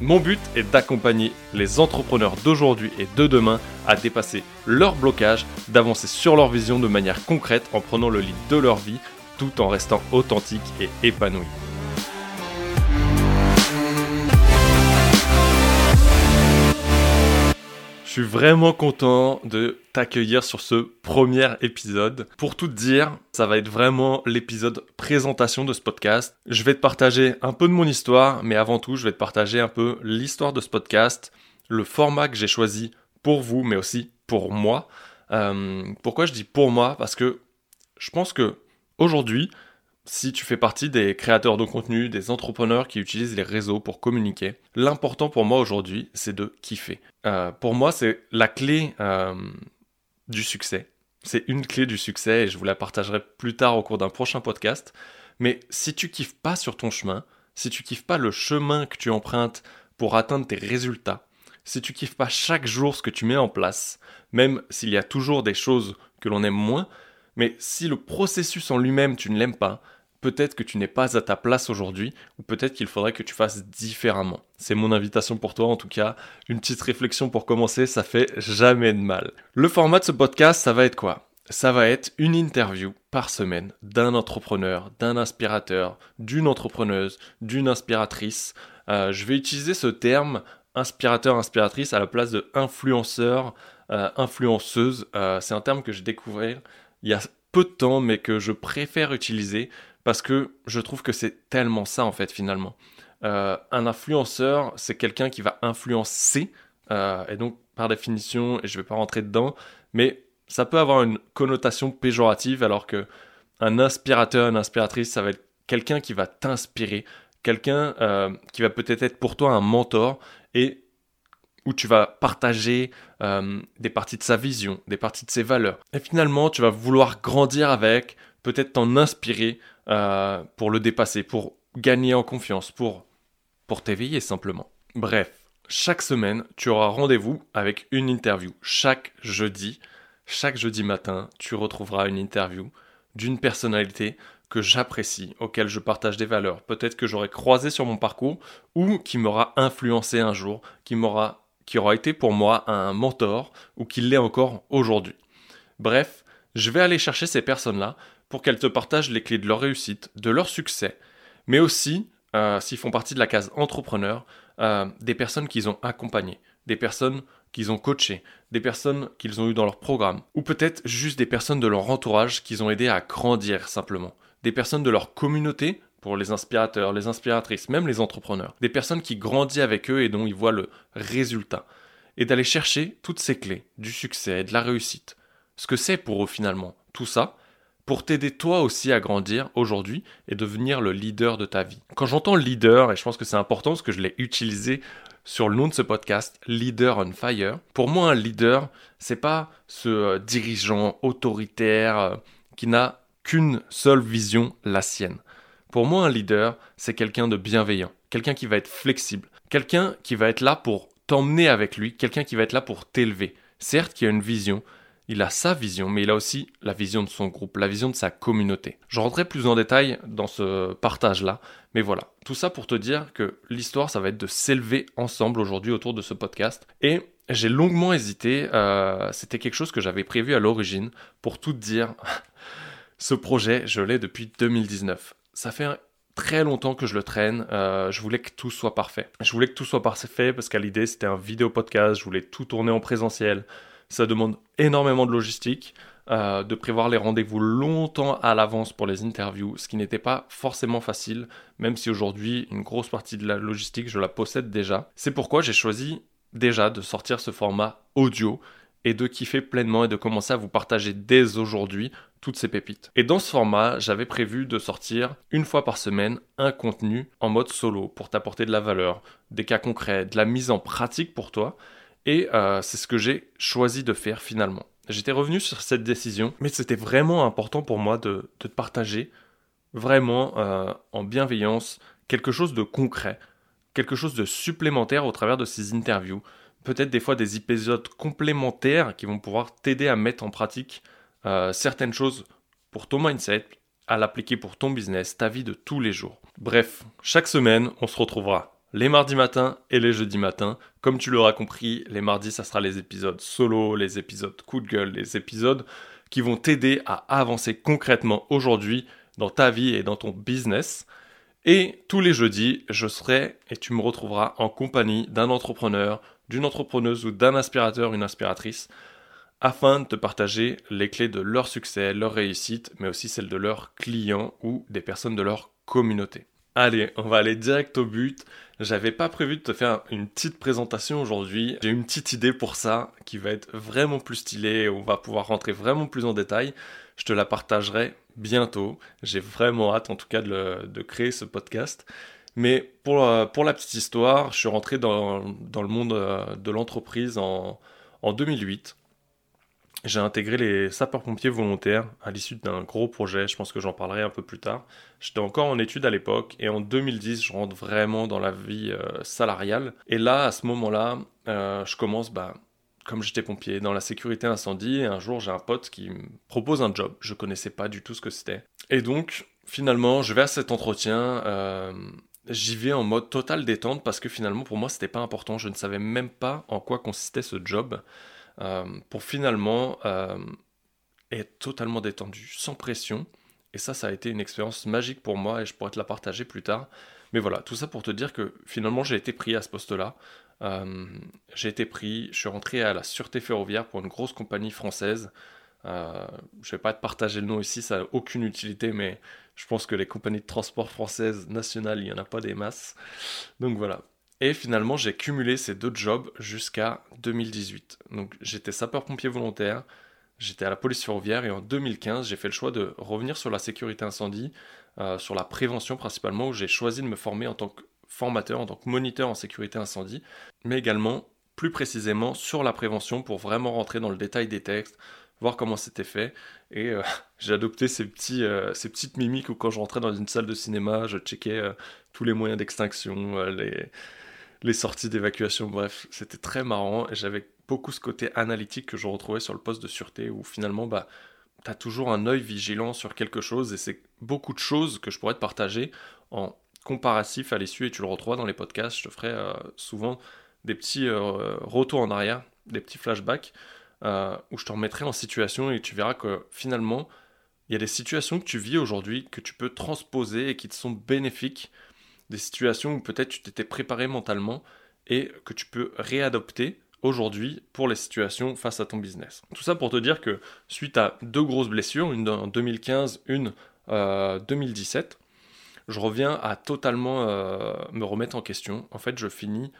Mon but est d'accompagner les entrepreneurs d'aujourd'hui et de demain à dépasser leurs blocages, d'avancer sur leur vision de manière concrète en prenant le lead de leur vie tout en restant authentique et épanoui. Je suis vraiment content de t'accueillir sur ce premier épisode. Pour tout te dire, ça va être vraiment l'épisode présentation de ce podcast. Je vais te partager un peu de mon histoire, mais avant tout, je vais te partager un peu l'histoire de ce podcast, le format que j'ai choisi pour vous, mais aussi pour moi. Euh, pourquoi je dis pour moi? Parce que je pense que aujourd'hui, si tu fais partie des créateurs de contenu, des entrepreneurs qui utilisent les réseaux pour communiquer, l'important pour moi aujourd'hui, c'est de kiffer. Euh, pour moi, c'est la clé euh, du succès. C'est une clé du succès et je vous la partagerai plus tard au cours d'un prochain podcast. Mais si tu kiffes pas sur ton chemin, si tu kiffes pas le chemin que tu empruntes pour atteindre tes résultats, si tu kiffes pas chaque jour ce que tu mets en place, même s'il y a toujours des choses que l'on aime moins, mais si le processus en lui-même tu ne l'aimes pas, peut-être que tu n'es pas à ta place aujourd'hui, ou peut-être qu'il faudrait que tu fasses différemment. C'est mon invitation pour toi, en tout cas, une petite réflexion pour commencer, ça fait jamais de mal. Le format de ce podcast, ça va être quoi? Ça va être une interview par semaine d'un entrepreneur, d'un inspirateur, d'une entrepreneuse, d'une inspiratrice. Euh, je vais utiliser ce terme inspirateur, inspiratrice à la place de influenceur, euh, influenceuse. Euh, c'est un terme que j'ai découvert il y a peu de temps, mais que je préfère utiliser parce que je trouve que c'est tellement ça en fait finalement. Euh, un influenceur, c'est quelqu'un qui va influencer, euh, et donc par définition, et je ne vais pas rentrer dedans, mais ça peut avoir une connotation péjorative, alors que un inspirateur, une inspiratrice, ça va être quelqu'un qui va t'inspirer, quelqu'un euh, qui va peut-être être pour toi un mentor, et où tu vas partager des parties de sa vision, des parties de ses valeurs. Et finalement, tu vas vouloir grandir avec, peut-être t'en inspirer, euh, pour le dépasser, pour gagner en confiance, pour, t'éveiller simplement. Bref, chaque semaine, tu auras rendez-vous avec une interview. Chaque jeudi, chaque jeudi matin, tu retrouveras une interview d'une personnalité que j'apprécie, auquel je partage des valeurs, peut-être que j'aurai croisé sur mon parcours ou qui m'aura influencé un jour, qui qui aura été pour moi un mentor ou qui l'est encore aujourd'hui. Bref, je vais aller chercher ces personnes-là pour qu'elles te partagent les clés de leur réussite, de leur succès, mais aussi, euh, s'ils font partie de la case entrepreneur, euh, des personnes qu'ils ont accompagnées, des personnes qu'ils ont coachées, des personnes qu'ils ont eues dans leur programme, ou peut-être juste des personnes de leur entourage qu'ils ont aidé à grandir simplement, des personnes de leur communauté, pour les inspirateurs, les inspiratrices, même les entrepreneurs, des personnes qui grandissent avec eux et dont ils voient le résultat, et d'aller chercher toutes ces clés du succès, de la réussite, ce que c'est pour eux finalement, tout ça, pour t'aider toi aussi à grandir aujourd'hui et devenir le leader de ta vie. Quand j'entends leader, et je pense que c'est important parce que je l'ai utilisé sur le nom de ce podcast, Leader on Fire. Pour moi, un leader, c'est pas ce euh, dirigeant autoritaire euh, qui n'a qu'une seule vision, la sienne. Pour moi, un leader, c'est quelqu'un de bienveillant, quelqu'un qui va être flexible, quelqu'un qui va être là pour t'emmener avec lui, quelqu'un qui va être là pour t'élever. Certes, qui a une vision, il a sa vision, mais il a aussi la vision de son groupe, la vision de sa communauté. Je rentrerai plus en détail dans ce partage-là, mais voilà, tout ça pour te dire que l'histoire, ça va être de s'élever ensemble aujourd'hui autour de ce podcast. Et j'ai longuement hésité, euh, c'était quelque chose que j'avais prévu à l'origine, pour tout te dire, ce projet, je l'ai depuis 2019. Ça fait très longtemps que je le traîne. Euh, je voulais que tout soit parfait. Je voulais que tout soit parfait parce qu'à l'idée, c'était un vidéo podcast. Je voulais tout tourner en présentiel. Ça demande énormément de logistique, euh, de prévoir les rendez-vous longtemps à l'avance pour les interviews, ce qui n'était pas forcément facile, même si aujourd'hui une grosse partie de la logistique je la possède déjà. C'est pourquoi j'ai choisi déjà de sortir ce format audio et de kiffer pleinement et de commencer à vous partager dès aujourd'hui toutes ces pépites. Et dans ce format, j'avais prévu de sortir une fois par semaine un contenu en mode solo pour t'apporter de la valeur, des cas concrets, de la mise en pratique pour toi et euh, c'est ce que j'ai choisi de faire finalement. j'étais revenu sur cette décision, mais c'était vraiment important pour moi de, partager vraiment euh, en bienveillance quelque chose de concret, quelque chose de supplémentaire au travers de ces interviews, peut-être des fois des épisodes complémentaires qui vont pouvoir t'aider à mettre en pratique euh, certaines choses pour ton mindset, à l'appliquer pour ton business, ta vie de tous les jours. Bref, chaque semaine, on se retrouvera les mardis matins et les jeudis matins. Comme tu l'auras compris, les mardis, ça sera les épisodes solo, les épisodes coup de gueule, les épisodes qui vont t'aider à avancer concrètement aujourd'hui dans ta vie et dans ton business. Et tous les jeudis, je serai et tu me retrouveras en compagnie d'un entrepreneur, d'une entrepreneuse ou d'un aspirateur, une aspiratrice, afin de te partager les clés de leur succès, leur réussite, mais aussi celles de leurs clients ou des personnes de leur communauté. Allez, on va aller direct au but. J'avais pas prévu de te faire une petite présentation aujourd'hui. J'ai une petite idée pour ça qui va être vraiment plus stylée. On va pouvoir rentrer vraiment plus en détail. Je te la partagerai bientôt. J'ai vraiment hâte en tout cas de, créer ce podcast. Mais pour, euh, pour, la petite histoire, je suis rentré dans, le monde euh, de l'entreprise en, en 2008 j'ai intégré les sapeurs-pompiers volontaires à l'issue d'un gros projet, je pense que j'en parlerai un peu plus tard. J'étais encore en études à l'époque et en 2010, je rentre vraiment dans la vie euh, salariale. Et là, à ce moment-là, euh, je commence, bah, comme j'étais pompier, dans la sécurité incendie un jour, j'ai un pote qui me propose un job. Je connaissais pas du tout ce que c'était. Et donc, finalement, je vais à cet entretien. Euh, j'y vais en mode total détente parce que finalement, pour moi, c'était pas important. Je ne savais même pas en quoi consistait ce job. Euh, pour finalement euh, être totalement détendu, sans pression. Et ça, ça a été une expérience magique pour moi et je pourrais te la partager plus tard. Mais voilà, tout ça pour te dire que finalement j'ai été pris à ce poste-là. Euh, j'ai été pris, je suis rentré à la Sûreté ferroviaire pour une grosse compagnie française. je ne vais pas te partager le nom ici, ça n'a aucune utilité, mais je pense que les compagnies de transport françaises nationales, il n'y en a pas des masses. Donc voilà, et finalement, j'ai cumulé ces deux jobs jusqu'à 2018. Donc j'étais sapeur-pompier volontaire, j'étais à la police ferroviaire et en 2015, j'ai fait le choix de revenir sur la sécurité incendie, euh, sur la prévention principalement, où j'ai choisi de me former en tant que formateur, en tant que moniteur en sécurité incendie, mais également plus précisément sur la prévention pour vraiment rentrer dans le détail des textes, voir comment c'était fait. Et euh, j'ai adopté ces, petits, euh, ces petites mimiques où quand je rentrais dans une salle de cinéma, je checkais tous les moyens d'extinction, les les sorties d'évacuation, bref, c'était très marrant et j'avais beaucoup ce côté analytique que je retrouvais sur le poste de sûreté où finalement, bah, tu as toujours un œil vigilant sur quelque chose et c'est beaucoup de choses que je pourrais te partager en comparatif à l'issue et tu le retrouveras dans les podcasts. Je te ferai euh, souvent des petits euh, retours en arrière, des petits flashbacks euh, où je te remettrai en situation et tu verras que finalement, il y a des situations que tu vis aujourd'hui que tu peux transposer et qui te sont bénéfiques des situations où peut-être tu t'étais préparé mentalement et que tu peux réadopter aujourd'hui pour les situations face à ton business. Tout ça pour te dire que suite à deux grosses blessures, une en 2015, une en 2017, je reviens à totalement euh, me remettre en question. En fait, je finis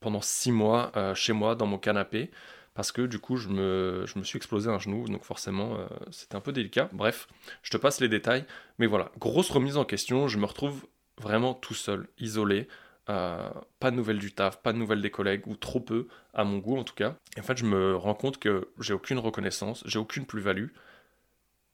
pendant six mois euh, chez moi dans mon canapé parce que du coup je me, je me suis explosé un genou, donc forcément euh, c'était un peu délicat. Bref, je te passe les détails, mais voilà, grosse remise en question, je me retrouve vraiment tout seul, isolé. Euh, pas de nouvelles du taf, pas de nouvelles des collègues, ou trop peu, à mon goût en tout cas. Et en fait, je me rends compte que j'ai aucune reconnaissance, j'ai aucune plus-value,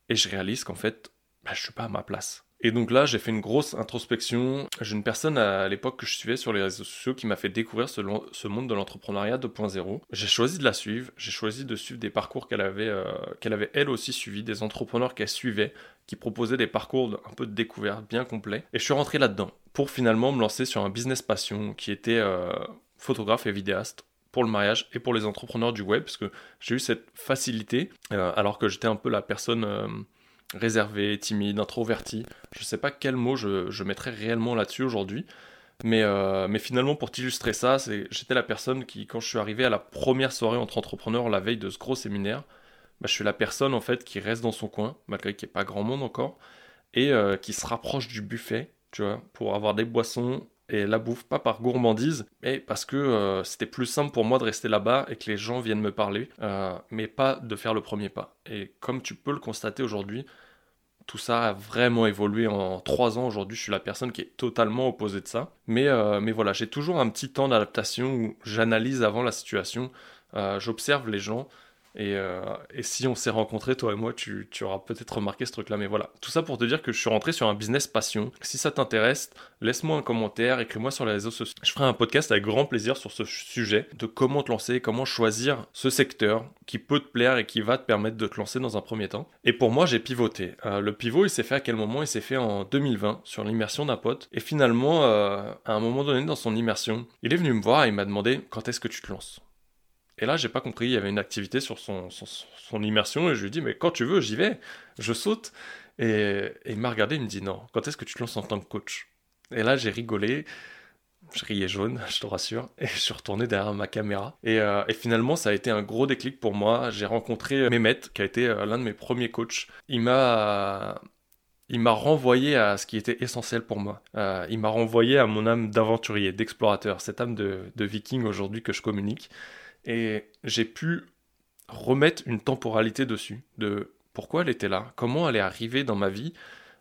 et je réalise qu'en fait, bah, je suis pas à ma place. Et donc là, j'ai fait une grosse introspection. J'ai une personne à l'époque que je suivais sur les réseaux sociaux qui m'a fait découvrir ce, monde de l'entrepreneuriat 2.0. J'ai choisi de la suivre. J'ai choisi de suivre des parcours qu'elle avait, euh, qu'elle avait elle aussi suivi, des entrepreneurs qu'elle suivait, qui proposaient des parcours un peu de découverte bien complets. Et je suis rentré là-dedans pour finalement me lancer sur un business passion qui était euh, photographe et vidéaste pour le mariage et pour les entrepreneurs du web parce que j'ai eu cette facilité euh, alors que j'étais un peu la personne réservé, timide, introverti. Je ne sais pas quel mot je, je mettrais réellement là-dessus aujourd'hui. Mais, euh, mais finalement, pour t'illustrer ça, j'étais la personne qui, quand je suis arrivé à la première soirée entre entrepreneurs la veille de ce gros séminaire, bah, je suis la personne en fait qui reste dans son coin, malgré qu'il n'y ait pas grand monde encore, et euh, qui se rapproche du buffet, tu vois, pour avoir des boissons et la bouffe, pas par gourmandise, mais parce que euh, c'était plus simple pour moi de rester là-bas et que les gens viennent me parler, euh, mais pas de faire le premier pas. Et comme tu peux le constater aujourd'hui, tout ça a vraiment évolué en trois ans. Aujourd'hui, je suis la personne qui est totalement opposée de ça. Mais, euh, mais voilà, j'ai toujours un petit temps d'adaptation où j'analyse avant la situation, j'observe les gens Et, euh, et si on s'est rencontrés, toi et moi, tu, tu auras peut-être remarqué ce truc-là. Mais voilà, tout ça pour te dire que je suis rentré sur un business passion. Si ça t'intéresse, laisse-moi un commentaire, écris-moi sur les réseaux sociaux. Je ferai un podcast avec grand plaisir sur ce sujet, de comment te lancer, comment choisir ce secteur qui peut te plaire et qui va te permettre de te lancer dans un premier temps. Et pour moi, j'ai pivoté. Euh, le pivot, il s'est fait à quel moment? Il s'est fait en 2020 sur l'immersion d'un pote. Et finalement, euh, à un moment donné dans son immersion, il est venu me voir et il m'a demandé quand est-ce que tu te lances? Et là, j'ai pas compris, il y avait une activité sur son, son, immersion, et je lui dit, mais quand tu veux, j'y vais, je saute. Et, il m'a regardé, il me dit, non, quand est-ce que tu te lances en tant que coach? Et là, j'ai rigolé, je riais jaune, je te rassure, et je suis retourné derrière ma caméra. Et, euh, et finalement, ça a été un gros déclic pour moi. J'ai rencontré Mehmet, qui a été euh, l'un de mes premiers coachs. Il m'a il m'a renvoyé à ce qui était essentiel pour moi. Euh, il m'a renvoyé à mon âme d'aventurier, d'explorateur, cette âme de viking aujourd'hui que je communique. Et j'ai pu remettre une temporalité dessus, de pourquoi elle était là, comment elle est arrivée dans ma vie.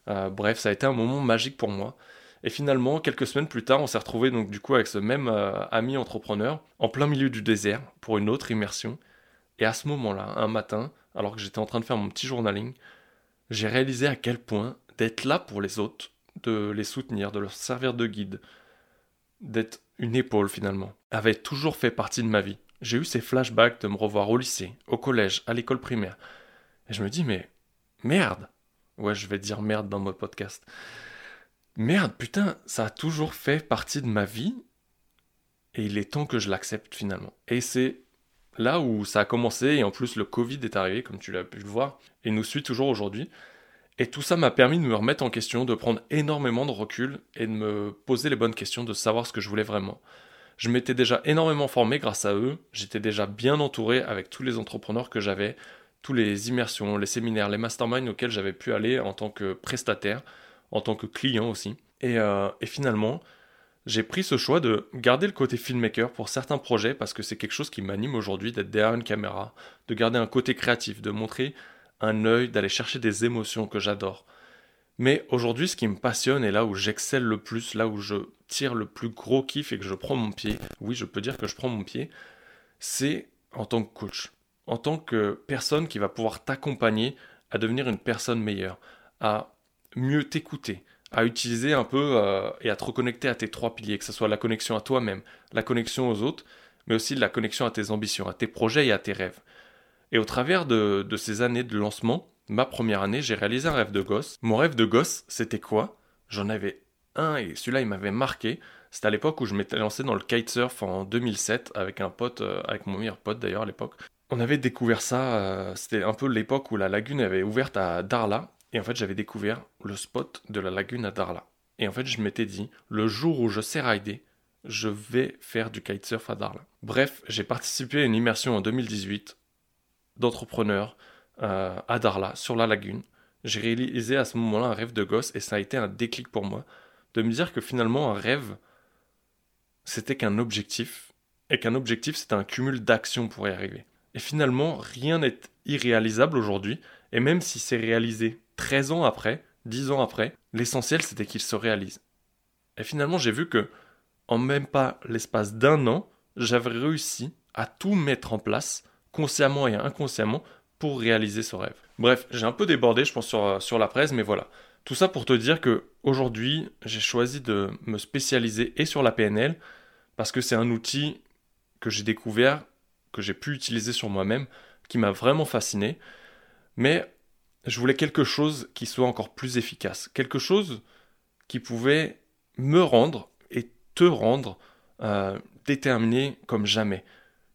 Euh, bref, ça a été un moment magique pour moi. Et finalement, quelques semaines plus tard, on s'est retrouvé donc du coup avec ce même euh, ami entrepreneur en plein milieu du désert pour une autre immersion. Et à ce moment-là, un matin, alors que j'étais en train de faire mon petit journaling, j'ai réalisé à quel point d'être là pour les autres, de les soutenir, de leur servir de guide, d'être une épaule finalement, avait toujours fait partie de ma vie j'ai eu ces flashbacks de me revoir au lycée, au collège, à l'école primaire. Et je me dis, mais merde. Ouais, je vais dire merde dans mon podcast. Merde, putain, ça a toujours fait partie de ma vie. Et il est temps que je l'accepte finalement. Et c'est là où ça a commencé. Et en plus, le Covid est arrivé, comme tu l'as pu le voir. Et nous suit toujours aujourd'hui. Et tout ça m'a permis de me remettre en question, de prendre énormément de recul et de me poser les bonnes questions, de savoir ce que je voulais vraiment. Je m'étais déjà énormément formé grâce à eux, j'étais déjà bien entouré avec tous les entrepreneurs que j'avais, tous les immersions, les séminaires, les masterminds auxquels j'avais pu aller en tant que prestataire, en tant que client aussi. Et, euh, et finalement, j'ai pris ce choix de garder le côté filmmaker pour certains projets parce que c'est quelque chose qui m'anime aujourd'hui d'être derrière une caméra, de garder un côté créatif, de montrer un œil, d'aller chercher des émotions que j'adore. Mais aujourd'hui, ce qui me passionne et là où j'excelle le plus, là où je tire le plus gros kiff et que je prends mon pied, oui, je peux dire que je prends mon pied, c'est en tant que coach, en tant que personne qui va pouvoir t'accompagner à devenir une personne meilleure, à mieux t'écouter, à utiliser un peu euh, et à te reconnecter à tes trois piliers, que ce soit la connexion à toi-même, la connexion aux autres, mais aussi la connexion à tes ambitions, à tes projets et à tes rêves. Et au travers de, de ces années de lancement, ma première année, j'ai réalisé un rêve de gosse. Mon rêve de gosse, c'était quoi? J'en avais un et celui-là, il m'avait marqué. C'était à l'époque où je m'étais lancé dans le kitesurf en 2007 avec un pote, euh, avec mon meilleur pote d'ailleurs à l'époque. On avait découvert ça, euh, c'était un peu l'époque où la lagune avait ouverte à Darla. Et en fait, j'avais découvert le spot de la lagune à Darla. Et en fait, je m'étais dit, le jour où je sais rider, je vais faire du kitesurf à Darla. Bref, j'ai participé à une immersion en 2018 d'entrepreneurs euh, à Darla, sur la lagune. J'ai réalisé à ce moment-là un rêve de gosse et ça a été un déclic pour moi de me dire que finalement un rêve, c'était qu'un objectif et qu'un objectif, c'était un cumul d'actions pour y arriver. Et finalement, rien n'est irréalisable aujourd'hui et même si c'est réalisé 13 ans après, 10 ans après, l'essentiel c'était qu'il se réalise. Et finalement, j'ai vu que en même pas l'espace d'un an, j'avais réussi à tout mettre en place, consciemment et inconsciemment, pour réaliser ce rêve. Bref, j'ai un peu débordé, je pense, sur, euh, sur la presse, mais voilà. Tout ça pour te dire que aujourd'hui, j'ai choisi de me spécialiser et sur la PNL parce que c'est un outil que j'ai découvert, que j'ai pu utiliser sur moi-même, qui m'a vraiment fasciné. Mais je voulais quelque chose qui soit encore plus efficace, quelque chose qui pouvait me rendre et te rendre euh, déterminé comme jamais,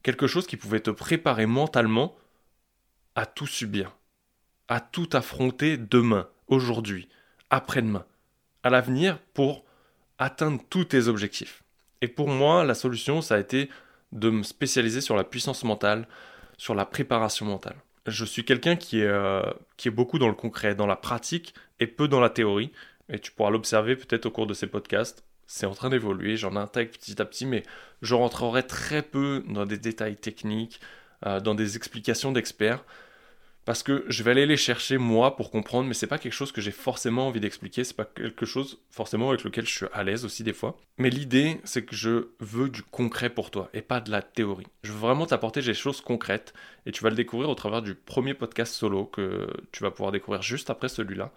quelque chose qui pouvait te préparer mentalement à tout subir, à tout affronter demain, aujourd'hui, après-demain, à l'avenir pour atteindre tous tes objectifs. Et pour moi, la solution, ça a été de me spécialiser sur la puissance mentale, sur la préparation mentale. Je suis quelqu'un qui, est, euh, qui est beaucoup dans le concret, dans la pratique et peu dans la théorie. Et tu pourras l'observer peut-être au cours de ces podcasts. C'est en train d'évoluer, j'en intègre petit à petit, mais je rentrerai très peu dans des détails techniques, euh, dans des explications d'experts, parce que je vais aller les chercher moi pour comprendre, mais c'est pas quelque chose que j'ai forcément envie d'expliquer, c'est pas quelque chose forcément avec lequel je suis à l'aise aussi des fois. Mais l'idée, c'est que je veux du concret pour toi et pas de la théorie. Je veux vraiment t'apporter des choses concrètes et tu vas le découvrir au travers du premier podcast solo que tu vas pouvoir découvrir juste après celui-là.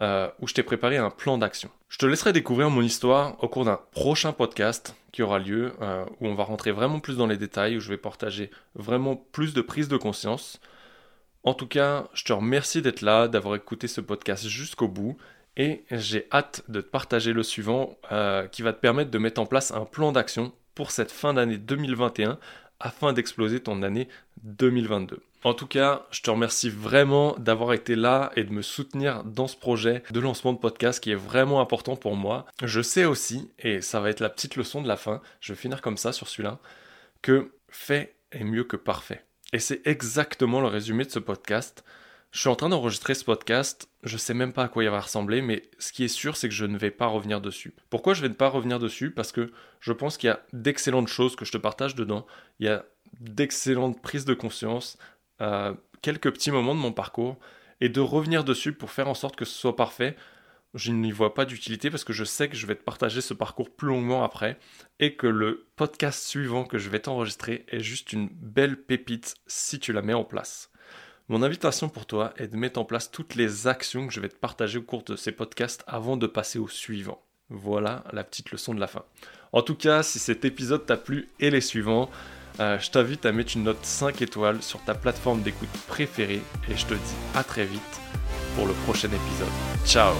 Euh, où je t'ai préparé un plan d'action. Je te laisserai découvrir mon histoire au cours d'un prochain podcast qui aura lieu, euh, où on va rentrer vraiment plus dans les détails, où je vais partager vraiment plus de prise de conscience. En tout cas, je te remercie d'être là, d'avoir écouté ce podcast jusqu'au bout, et j'ai hâte de te partager le suivant euh, qui va te permettre de mettre en place un plan d'action pour cette fin d'année 2021 afin d'exploser ton année 2022. En tout cas, je te remercie vraiment d'avoir été là et de me soutenir dans ce projet de lancement de podcast qui est vraiment important pour moi. Je sais aussi, et ça va être la petite leçon de la fin, je vais finir comme ça sur celui-là, que fait est mieux que parfait. Et c'est exactement le résumé de ce podcast. Je suis en train d'enregistrer ce podcast, je sais même pas à quoi il va ressembler, mais ce qui est sûr, c'est que je ne vais pas revenir dessus. Pourquoi je ne vais pas revenir dessus? Parce que je pense qu'il y a d'excellentes choses que je te partage dedans. Il y a d'excellentes prises de conscience, quelques petits moments de mon parcours et de revenir dessus pour faire en sorte que ce soit parfait, je n'y vois pas d'utilité parce que je sais que je vais te partager ce parcours plus longuement après et que le podcast suivant que je vais t'enregistrer est juste une belle pépite si tu la mets en place. Mon invitation pour toi est de mettre en place toutes les actions que je vais te partager au cours de ces podcasts avant de passer au suivant. Voilà la petite leçon de la fin. En tout cas, si cet épisode t'a plu et les suivants, euh, je t'invite à mettre une note 5 étoiles sur ta plateforme d'écoute préférée et je te dis à très vite pour le prochain épisode. Ciao